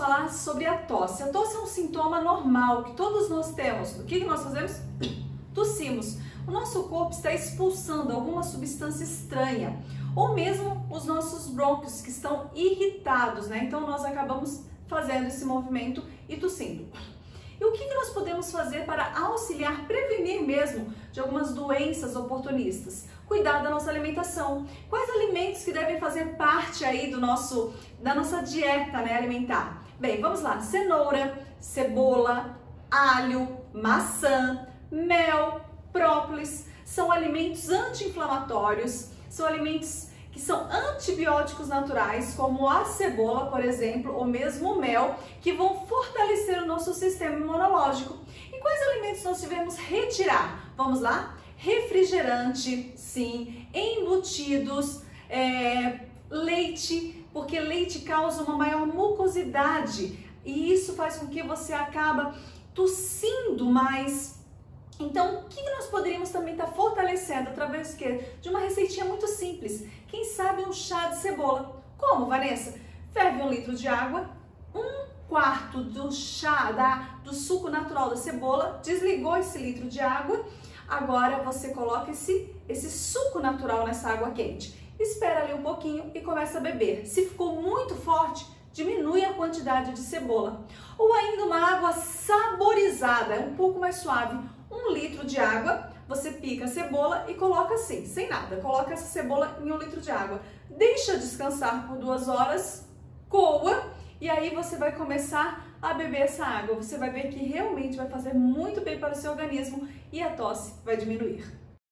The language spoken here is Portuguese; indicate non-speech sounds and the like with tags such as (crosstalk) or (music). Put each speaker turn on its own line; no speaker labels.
falar sobre a tosse. A tosse é um sintoma normal que todos nós temos. O que nós fazemos? (clears throat) Tossimos. O nosso corpo está expulsando alguma substância estranha, ou mesmo os nossos brônquios que estão irritados, né? Então nós acabamos fazendo esse movimento e tossindo. E o que, nós podemos fazer para auxiliar, prevenir mesmo de algumas doenças oportunistas? Cuidar da nossa alimentação. Quais alimentos que devem fazer parte aí do nosso, da nossa dieta né, alimentar? Bem, vamos lá. Cenoura, cebola, alho, maçã, mel, própolis. São alimentos anti-inflamatórios, são alimentos que são antibióticos naturais, como a cebola, por exemplo, ou mesmo o mel, que vão fortalecer o nosso sistema imunológico. E quais alimentos nós devemos retirar? Vamos lá? Refrigerante, sim, embutidos, é, leite, porque leite causa uma maior mucosidade e isso faz com que você acaba tossindo mais então, o que nós poderíamos também estar fortalecendo através de uma receitinha muito simples? Um chá de cebola. Como, Vanessa? Ferve um litro de água, um quarto do chá, da, do suco natural da cebola, desligou esse litro de água, agora você coloca esse, esse suco natural nessa água quente. Espera ali um pouquinho e começa a beber. Se ficou muito forte, diminui a quantidade de cebola. Ou ainda uma água saborizada, é um pouco mais suave, um litro de água, você pica a cebola e coloca assim, sem nada. Coloca essa cebola em um litro de água. Deixa descansar por duas horas, coa, e aí você vai começar a beber essa água. Você vai ver que realmente vai fazer muito bem para o seu organismo e a tosse vai diminuir.